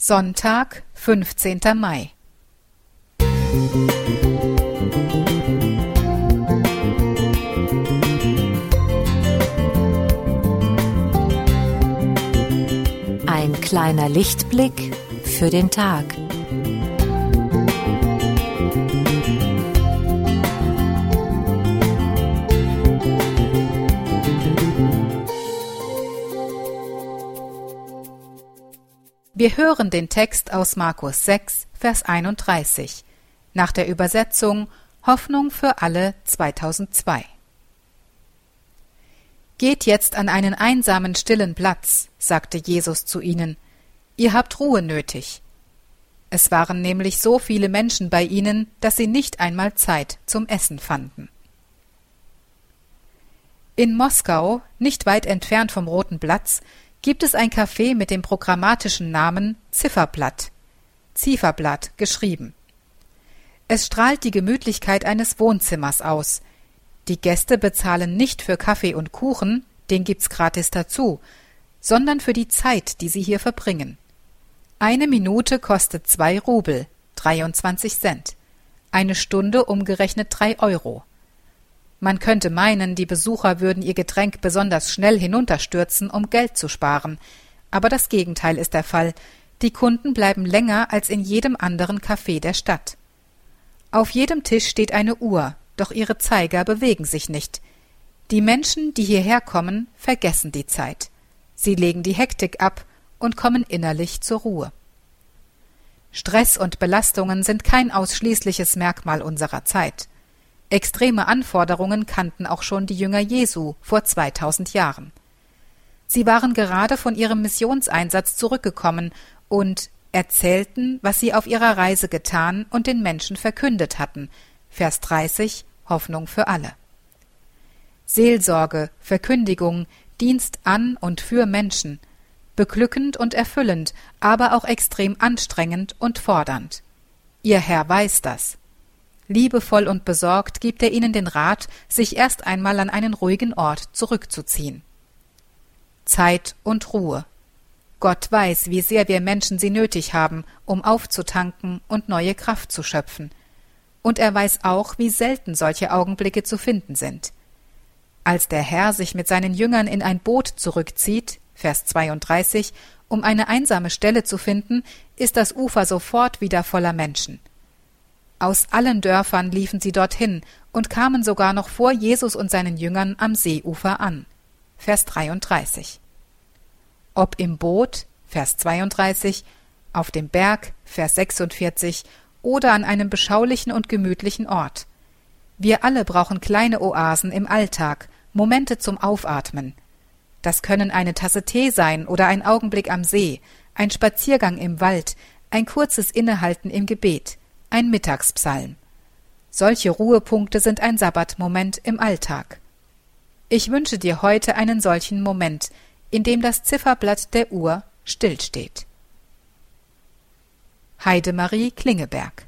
Sonntag, 15. Mai. Ein kleiner Lichtblick für den Tag. Wir hören den Text aus Markus 6, Vers 31 nach der Übersetzung Hoffnung für alle 2002. Geht jetzt an einen einsamen, stillen Platz, sagte Jesus zu ihnen. Ihr habt Ruhe nötig. Es waren nämlich so viele Menschen bei ihnen, dass sie nicht einmal Zeit zum Essen fanden. In Moskau, nicht weit entfernt vom Roten Platz, gibt es ein Café mit dem programmatischen Namen Zifferblatt, Zifferblatt geschrieben. Es strahlt die Gemütlichkeit eines Wohnzimmers aus. Die Gäste bezahlen nicht für Kaffee und Kuchen, den gibt's gratis dazu, sondern für die Zeit, die sie hier verbringen. Eine Minute kostet zwei Rubel, 23 Cent. Eine Stunde umgerechnet drei Euro. Man könnte meinen, die Besucher würden ihr Getränk besonders schnell hinunterstürzen, um Geld zu sparen. Aber das Gegenteil ist der Fall. Die Kunden bleiben länger als in jedem anderen Café der Stadt. Auf jedem Tisch steht eine Uhr, doch ihre Zeiger bewegen sich nicht. Die Menschen, die hierher kommen, vergessen die Zeit. Sie legen die Hektik ab und kommen innerlich zur Ruhe. Stress und Belastungen sind kein ausschließliches Merkmal unserer Zeit. Extreme Anforderungen kannten auch schon die Jünger Jesu vor 2000 Jahren. Sie waren gerade von ihrem Missionseinsatz zurückgekommen und erzählten, was sie auf ihrer Reise getan und den Menschen verkündet hatten. Vers 30 Hoffnung für alle. Seelsorge, Verkündigung, Dienst an und für Menschen, beglückend und erfüllend, aber auch extrem anstrengend und fordernd. Ihr Herr weiß das. Liebevoll und besorgt gibt er ihnen den Rat, sich erst einmal an einen ruhigen Ort zurückzuziehen. Zeit und Ruhe. Gott weiß, wie sehr wir Menschen sie nötig haben, um aufzutanken und neue Kraft zu schöpfen. Und er weiß auch, wie selten solche Augenblicke zu finden sind. Als der Herr sich mit seinen Jüngern in ein Boot zurückzieht, Vers 32, um eine einsame Stelle zu finden, ist das Ufer sofort wieder voller Menschen. Aus allen Dörfern liefen sie dorthin und kamen sogar noch vor Jesus und seinen Jüngern am Seeufer an. Vers 33. Ob im Boot, Vers 32, auf dem Berg, Vers 46, oder an einem beschaulichen und gemütlichen Ort. Wir alle brauchen kleine Oasen im Alltag, Momente zum Aufatmen. Das können eine Tasse Tee sein oder ein Augenblick am See, ein Spaziergang im Wald, ein kurzes Innehalten im Gebet, ein Mittagspsalm. Solche Ruhepunkte sind ein Sabbatmoment im Alltag. Ich wünsche dir heute einen solchen Moment, in dem das Zifferblatt der Uhr stillsteht. Heidemarie Klingeberg